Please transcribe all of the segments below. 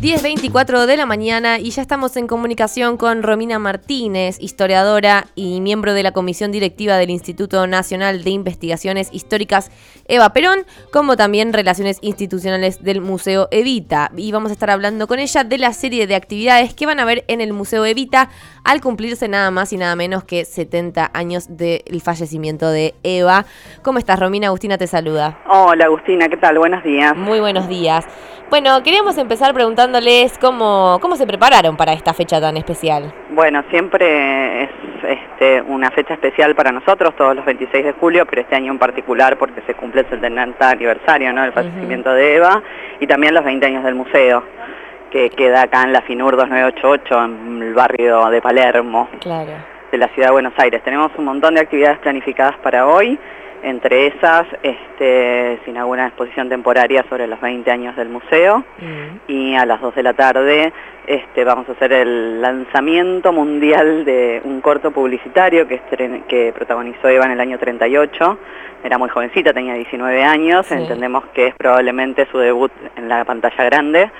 10.24 de la mañana y ya estamos en comunicación con Romina Martínez, historiadora y miembro de la Comisión Directiva del Instituto Nacional de Investigaciones Históricas Eva Perón, como también Relaciones Institucionales del Museo Evita. Y vamos a estar hablando con ella de la serie de actividades que van a ver en el Museo Evita al cumplirse nada más y nada menos que 70 años del fallecimiento de Eva. ¿Cómo estás, Romina? Agustina te saluda. Hola, Agustina, ¿qué tal? Buenos días. Muy buenos días. Bueno, queríamos empezar preguntándoles cómo, cómo se prepararon para esta fecha tan especial. Bueno, siempre es este, una fecha especial para nosotros, todos los 26 de julio, pero este año en particular porque se cumple el 70 aniversario ¿no? del fallecimiento de Eva y también los 20 años del museo que queda acá en la FINUR 2988, en el barrio de Palermo, de la ciudad de Buenos Aires. Tenemos un montón de actividades planificadas para hoy. Entre esas este, se inaugura una exposición temporaria sobre los 20 años del museo mm. y a las 2 de la tarde este, vamos a hacer el lanzamiento mundial de un corto publicitario que, que protagonizó Eva en el año 38. Era muy jovencita, tenía 19 años, entendemos que es probablemente su debut en la pantalla grande.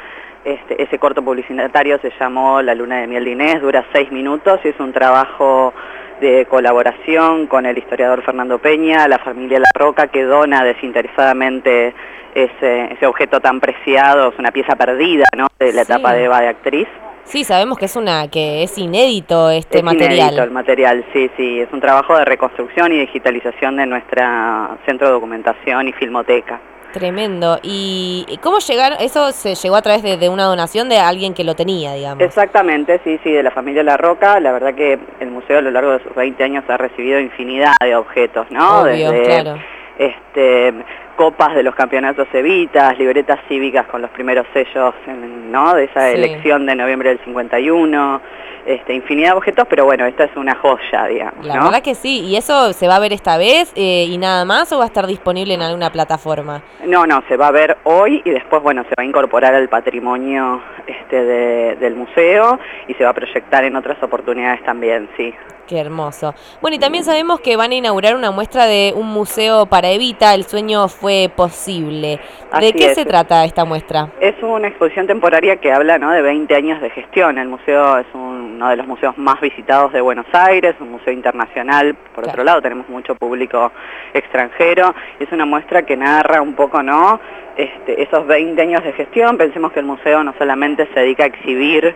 Este, ese corto publicitario se llamó La Luna de Miel de Inés, dura 6 minutos y es un trabajo de colaboración con el historiador Fernando Peña, la familia La Roca, que dona desinteresadamente ese, ese objeto tan preciado, es una pieza perdida ¿no? de la etapa de Eva de actriz. Sí, sabemos que es una que es inédito este es material. Inédito el material, sí, sí, es un trabajo de reconstrucción y digitalización de nuestra centro de documentación y filmoteca. Tremendo. ¿Y cómo llegaron? Eso se llegó a través de, una donación de alguien que lo tenía, digamos. Exactamente, sí, sí, de la familia La Roca. La verdad que el museo a lo largo de sus 20 años ha recibido infinidad de objetos, ¿no? Obvio, claro. Este, copas de los campeonatos Evitas, libretas cívicas con los primeros sellos, ¿no? De esa elección de noviembre del 51 este, infinidad de objetos, pero bueno, esta es una joya, digamos. La verdad que sí, ¿y eso se va a ver esta vez eh, y nada más o va a estar disponible en alguna plataforma? No, no, se va a ver hoy y después, bueno, se va a incorporar al patrimonio este, del museo y se va a proyectar en otras oportunidades también, sí. Qué hermoso. Bueno, y también sabemos que van a inaugurar una muestra de un museo para Evita, el sueño fue posible. ¿De qué se trata esta muestra? Es una exposición temporaria que habla ¿no? de 20 años de gestión. El museo es uno de los museos más visitados de Buenos Aires, un museo internacional. Por otro lado, tenemos mucho público extranjero. Es una muestra que narra un poco, ¿no? Este, esos 20 años de gestión. Pensemos que el museo no solamente se dedica a exhibir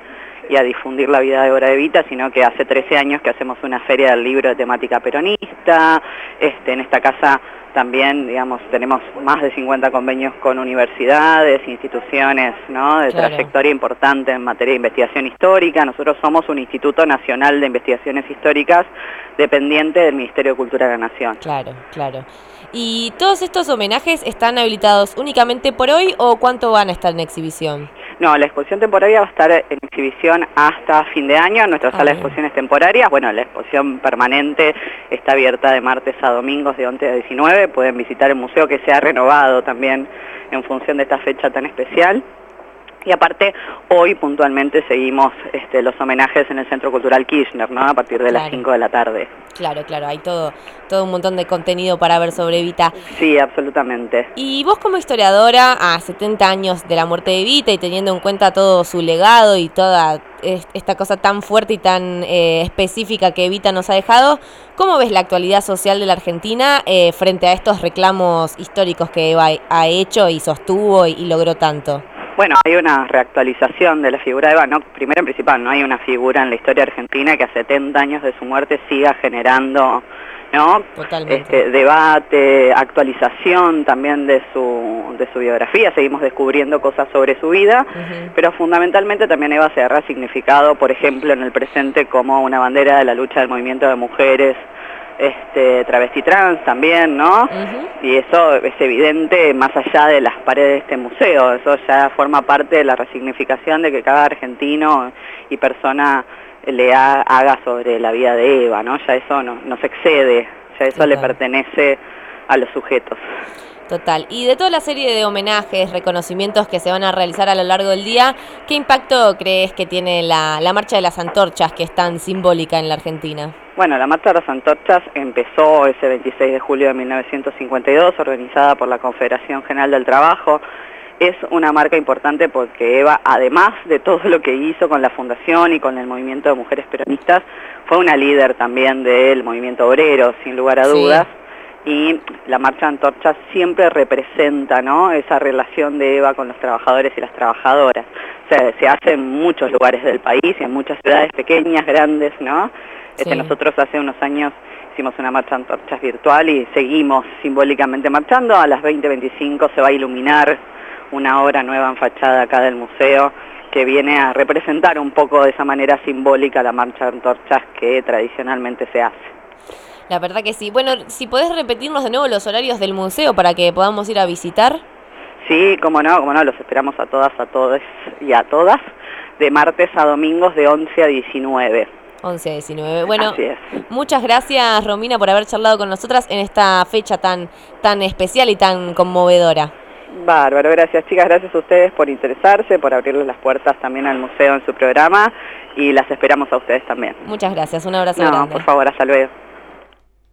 y a difundir la vida de Obra de Vita, sino que hace 13 años que hacemos una feria del libro de temática peronista, este, en esta casa también, digamos, tenemos más de 50 convenios con universidades, instituciones, ¿no? De trayectoria importante en materia de investigación histórica. Nosotros somos un Instituto Nacional de Investigaciones Históricas dependiente del Ministerio de Cultura de la Nación. Claro, claro. ¿Y todos estos homenajes están habilitados únicamente por hoy o cuánto van a estar en exhibición? No, la exposición temporaria va a estar en exhibición hasta fin de año en nuestra sala de exposiciones temporarias. Bueno, la exposición permanente está abierta de martes a domingos de 11 a 19. Pueden visitar el museo que se ha renovado también en función de esta fecha tan especial. Y aparte, hoy puntualmente seguimos este, los homenajes en el Centro Cultural Kirchner, ¿no? A partir de las 5 de la tarde. Claro, claro, hay todo, todo un montón de contenido para ver sobre Evita. Sí, absolutamente. Y vos como historiadora, a 70 años de la muerte de Evita y teniendo en cuenta todo su legado y toda esta cosa tan fuerte y tan eh, específica que Evita nos ha dejado, ¿cómo ves la actualidad social de la Argentina eh, frente a estos reclamos históricos que Eva ha hecho y sostuvo y logró tanto? Bueno, hay una reactualización de la figura de Eva, no, primero en principal, no hay una figura en la historia argentina que a 70 años de su muerte siga generando ¿no? Este, debate, actualización también de su, de su biografía, seguimos descubriendo cosas sobre su vida, pero fundamentalmente también Eva se ha significado, por ejemplo, en el presente como una bandera de la lucha del movimiento de mujeres, este, travesti trans también, ¿no? Y eso es evidente más allá de las paredes de este museo, eso ya forma parte de la resignificación de que cada argentino y persona le haga sobre la vida de Eva, ¿no? Ya eso no, se excede, ya eso le pertenece a los sujetos. Total. Y de toda la serie de homenajes, reconocimientos que se van a realizar a lo largo del día, ¿qué impacto crees que tiene la, la Marcha de las Antorchas, que es tan simbólica en la Argentina? Bueno, la Marcha de las Antorchas empezó ese 26 de julio de 1952, organizada por la Confederación General del Trabajo, es una marca importante porque Eva, además de todo lo que hizo con la fundación y con el movimiento de mujeres peronistas, fue una líder también del movimiento obrero, sin lugar a dudas. Y la marcha antorcha siempre representa ¿no? esa relación de Eva con los trabajadores y las trabajadoras. O sea, se hace en muchos lugares del país y en muchas ciudades pequeñas, grandes, ¿no? Este, nosotros hace unos años hicimos una marcha antorchas virtual y seguimos simbólicamente marchando. A las 20.25 se va a iluminar una obra nueva en fachada acá del museo que viene a representar un poco de esa manera simbólica la marcha de antorchas que tradicionalmente se hace. La verdad que sí. Bueno, si podés repetirnos de nuevo los horarios del museo para que podamos ir a visitar. Sí, como no, como no, los esperamos a todas, a todos y a todas, de martes a domingos de 11 a 19. 11 a 19. Bueno, muchas gracias Romina por haber charlado con nosotras en esta fecha tan, tan especial y tan conmovedora. Bárbaro, gracias chicas, gracias a ustedes por interesarse, por abrirles las puertas también al museo en su programa y las esperamos a ustedes también. Muchas gracias, un abrazo no, grande. por favor, hasta luego.